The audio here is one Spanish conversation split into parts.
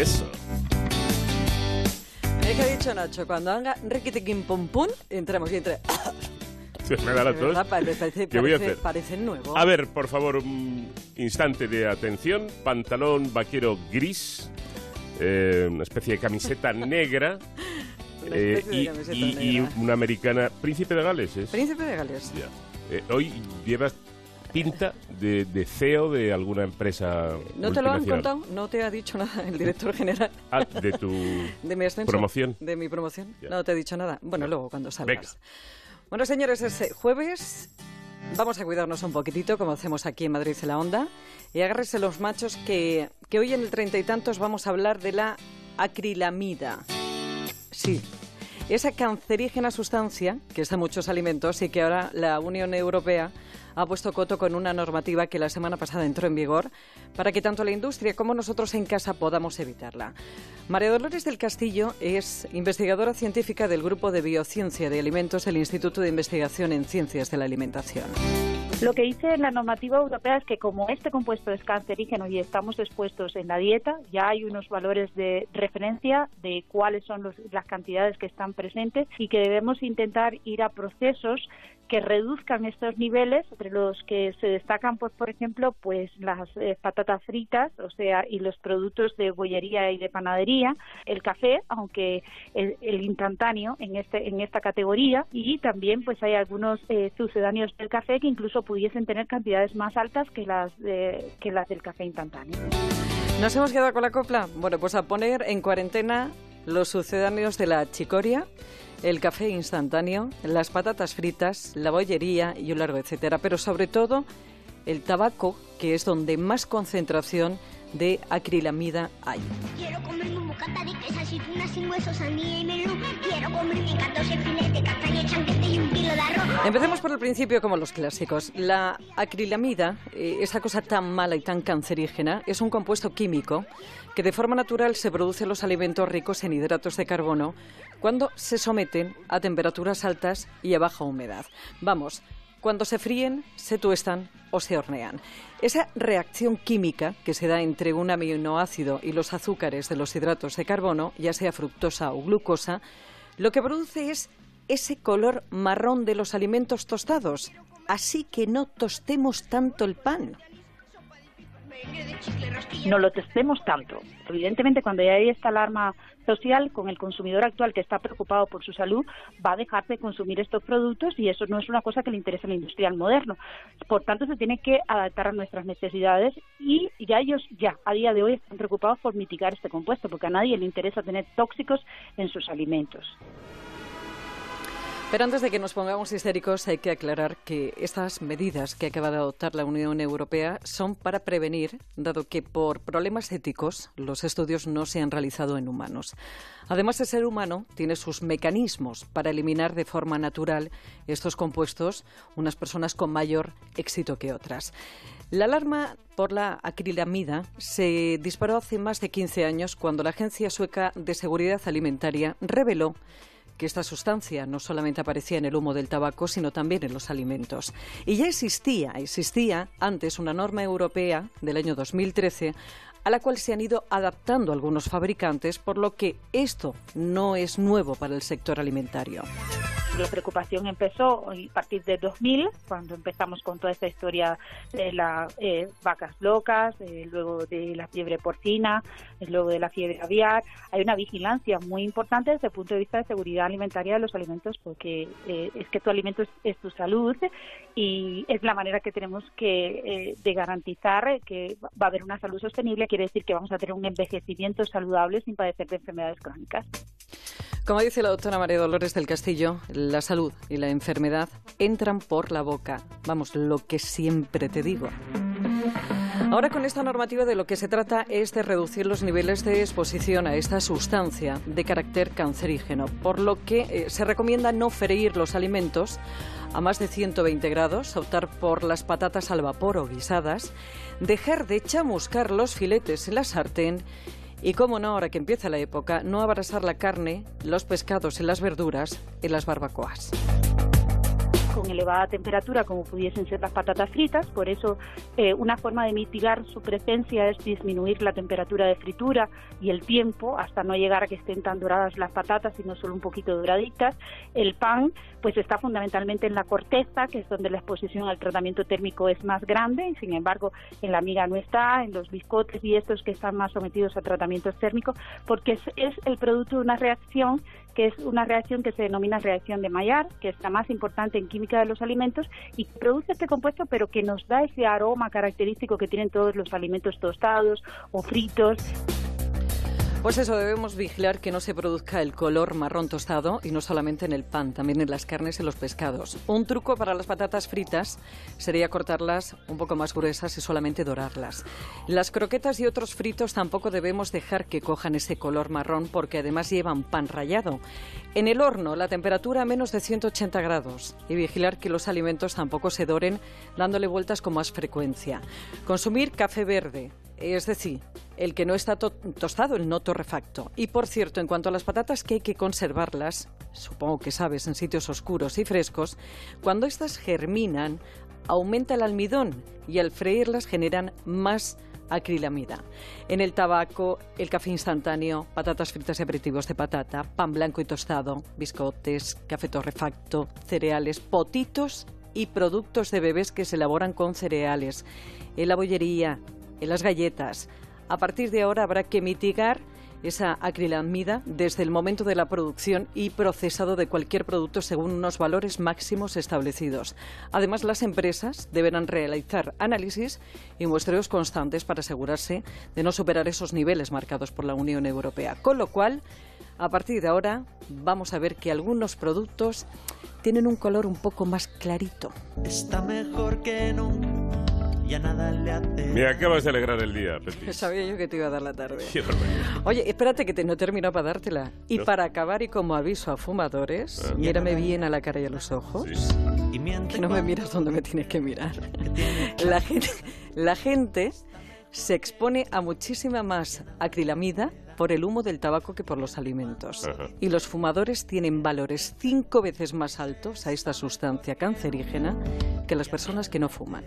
Eso. Es que ha dicho Nacho, cuando haga riquitiquín pum pum, entramos y entre... Me da la tos. verdad, parece, ¿Qué voy a hacer? parece nuevo. A ver, por favor, un instante de atención. Pantalón vaquero gris, eh, una especie de camiseta negra. Una eh, de y, camiseta y- y una americana. Príncipe de Gales, ¿es? Príncipe de Gales. Ya. Eh, hoy llevas pinta de, de CEO de alguna empresa. ¿No te lo han contado? ¿No te ha dicho nada el director general Ah, de tu. de mi ascenso? Promoción. De mi promoción. Ya. No te he dicho nada. Bueno, luego cuando salgas. Venga. Bueno, señores, es jueves. Vamos a cuidarnos un poquitito, como hacemos aquí en Madrid en la Onda. Y agárrese los machos que, que hoy en el treinta y tantos vamos a hablar de la acrilamida. Sí, esa cancerígena sustancia que está en muchos alimentos y que ahora la Unión Europea ha puesto coto con una normativa que la semana pasada entró en vigor para que tanto la industria como nosotros en casa podamos evitarla. María Dolores del Castillo es investigadora científica del Grupo de Biociencia de Alimentos del Instituto de Investigación en Ciencias de la Alimentación. Lo que dice la normativa europea es que como este compuesto es cancerígeno y estamos expuestos en la dieta, ya hay unos valores de referencia de cuáles son los- las cantidades que están presentes y que debemos intentar ir a procesos que reduzcan estos niveles, entre los que se destacan, pues, por ejemplo, pues las eh, patatas fritas, o sea, y los productos de bollería y de panadería, el café, aunque el, instantáneo en este en esta categoría, y también pues hay algunos eh, sucedáneos del café que incluso pudiesen tener cantidades más altas que las de- que las del café instantáneo. ¿Nos hemos quedado con la copla? Bueno, pues a poner en cuarentena los sucedáneos de la chicoria, el café instantáneo, las patatas fritas, la bollería y un largo etcétera. Pero sobre todo el tabaco, que es donde más concentración de acrilamida hay. Quiero comerme un bocata de sin huesos, sandía y melón. Quiero comerme 14 filetes, castaña, chanquete y un kilo de arroz. Empecemos por el principio como los clásicos. La acrilamida, eh, esa cosa tan mala y tan cancerígena, es un compuesto químico que de forma natural se produce en los alimentos ricos en hidratos de carbono cuando se someten a temperaturas altas y a baja humedad. Vamos, cuando se fríen, se tuestan o se hornean. Esa reacción química que se da entre un aminoácido y los azúcares de los hidratos de carbono, ya sea fructosa o glucosa, lo que produce es ese color marrón de los alimentos tostados. Así que no tostemos tanto el pan. No lo testemos tanto. Evidentemente, cuando ya hay esta alarma social con el consumidor actual que está preocupado por su salud, va a dejar de consumir estos productos y eso no es una cosa que le interese al industrial moderno. Por tanto, se tiene que adaptar a nuestras necesidades y ya ellos, ya a día de hoy, están preocupados por mitigar este compuesto porque a nadie le interesa tener tóxicos en sus alimentos. Pero antes de que nos pongamos histéricos, hay que aclarar que estas medidas que acaba de adoptar la Unión Europea son para prevenir, dado que por problemas éticos los estudios no se han realizado en humanos. Además, el ser humano tiene sus mecanismos para eliminar de forma natural estos compuestos, unas personas con mayor éxito que otras. La alarma por la acrilamida se disparó hace más de 15 años cuando la Agencia Sueca de Seguridad Alimentaria reveló que esta sustancia no solamente aparecía en el humo del tabaco, sino también en los alimentos. Y ya existía, existía antes una norma europea del año 2013 a la cual se han ido adaptando algunos fabricantes, por lo que esto no es nuevo para el sector alimentario. La preocupación empezó a partir de 2000, cuando empezamos con toda esta historia de las eh, vacas locas, eh, luego de la fiebre porcina, eh, luego de la fiebre aviar. Hay una vigilancia muy importante desde el punto de vista de seguridad alimentaria de los alimentos, porque eh, es que tu alimento es, es tu salud y es la manera que tenemos que de garantizar que va a haber una salud sostenible. Quiere decir que vamos a tener un envejecimiento saludable sin padecer de enfermedades crónicas. Como dice la doctora María Dolores del Castillo, la salud y la enfermedad entran por la boca. Vamos, lo que siempre te digo. Ahora con esta normativa de lo que se trata es de reducir los niveles de exposición a esta sustancia de carácter cancerígeno, por lo que eh, se recomienda no freír los alimentos a más de 120 grados, optar por las patatas al vapor o guisadas, dejar de chamuscar los filetes en la sartén y, como no, ahora que empieza la época, no abrasar la carne, los pescados y las verduras en las barbacoas. Con elevada temperatura como pudiesen ser las patatas fritas, por eso eh, una forma de mitigar su presencia es disminuir la temperatura de fritura y el tiempo hasta no llegar a que estén tan doradas las patatas, sino solo un poquito doraditas. El pan pues está fundamentalmente en la corteza, que es donde la exposición al tratamiento térmico es más grande, y sin embargo en la miga no está, en los biscotes y estos que están más sometidos a tratamientos térmicos, porque es, es el producto de una reacción que es una reacción que se denomina reacción de Maillard, que es la más importante en química de los alimentos y produce este compuesto, pero que nos da ese aroma característico que tienen todos los alimentos tostados o fritos. Pues eso, debemos vigilar que no se produzca el color marrón tostado y no solamente en el pan, también en las carnes y los pescados. Un truco para las patatas fritas sería cortarlas un poco más gruesas y solamente dorarlas. Las croquetas y otros fritos tampoco debemos dejar que cojan ese color marrón porque además llevan pan rallado. En el horno, la temperatura a menos de 180 grados y vigilar que los alimentos tampoco se doren dándole vueltas con más frecuencia. Consumir café verde, es decir, el que no está tostado, el no torrefacto. Y por cierto, en cuanto a las patatas que hay que conservarlas, supongo que sabes, en sitios oscuros y frescos, cuando estas germinan, aumenta el almidón y al freírlas generan más acrilamida. En el tabaco, el café instantáneo, patatas fritas y aperitivos de patata, pan blanco y tostado, biscotes, café torrefacto, cereales, potitos y productos de bebés que se elaboran con cereales. En la bollería, en las galletas. A partir de ahora habrá que mitigar esa acrilamida desde el momento de la producción y procesado de cualquier producto según unos valores máximos establecidos. Además, las empresas deberán realizar análisis y muestreos constantes para asegurarse de no superar esos niveles marcados por la Unión Europea. Con lo cual, a partir de ahora, vamos a ver que algunos productos tienen un color un poco más clarito. Está mejor que nunca nada le Me acabas de alegrar el día, Pepi. Sabía yo que te iba a dar la tarde. Oye, espérate que te, no termino para dártela. Y para acabar y como aviso a fumadores, ah. mírame bien a la cara y a los ojos. Que no me miras donde me tienes que mirar. La gente, la gente se expone a muchísima más acrilamida por el humo del tabaco que por los alimentos. Y los fumadores tienen valores cinco veces más altos a esta sustancia cancerígena que las personas que no fuman.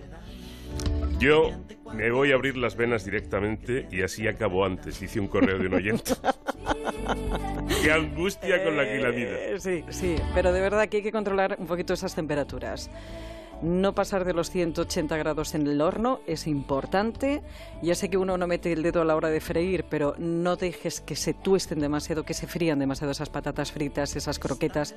Yo me voy a abrir las venas directamente y así acabo antes. Hice un correo de un oyente. Qué angustia con la aquilamida. Eh, sí, sí, pero de verdad que hay que controlar un poquito esas temperaturas. No pasar de los 180 grados en el horno es importante. Ya sé que uno no mete el dedo a la hora de freír, pero no dejes que se tuesten demasiado, que se frían demasiado esas patatas fritas, esas croquetas.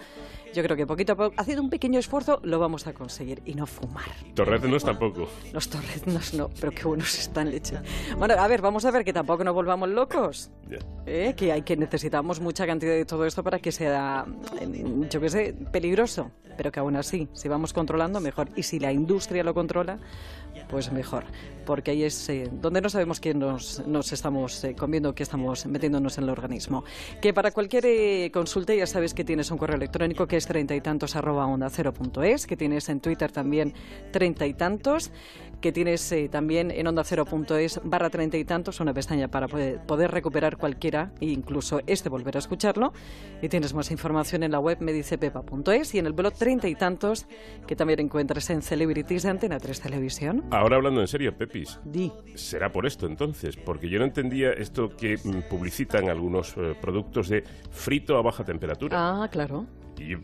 Yo creo que poquito a poco, haciendo un pequeño esfuerzo, lo vamos a conseguir. Y no fumar. Torreznos tampoco. Los torreznos no, pero qué buenos están leche. Bueno, a ver, vamos a ver que tampoco nos volvamos locos. ¿Eh? Que hay que necesitamos mucha cantidad de todo esto para que sea, em, yo qué sé, peligroso. Pero que aún así, si vamos controlando, mejor y si la industria lo controla, pues mejor, porque ahí es eh, donde no sabemos quién nos, nos estamos eh, comiendo, que estamos metiéndonos en el organismo. Que para cualquier eh, consulta ya sabes que tienes un correo electrónico que es treinta y tantos arroba onda cero punto es, que tienes en Twitter también treinta y tantos, que tienes eh, también en onda cero punto es barra treinta y tantos, una pestaña para poder, poder, recuperar cualquiera e incluso este volver a escucharlo. Y tienes más información en la web medicepepa.es y en el blog treinta y tantos, que también encuentras en Celebrities de Antena 3 Televisión. Ahora hablando en serio, Pepis. Di. Será por esto entonces, porque yo no entendía esto que mm, publicitan algunos eh, productos de frito a baja temperatura. Ah, claro. Y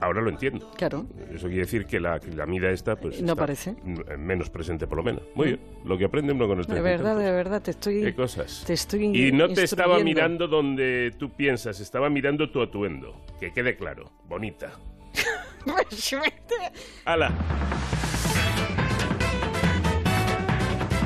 ahora lo entiendo. Claro. Eso quiere decir que la, la mida esta, pues. No parece. Menos presente, por lo menos. Muy bien. Lo que aprende uno con este De verdad, de verdad, te estoy. ¿Qué cosas? Te estoy. Y no te estaba mirando donde tú piensas, estaba mirando tu atuendo. Que quede claro. Bonita. Olha lá.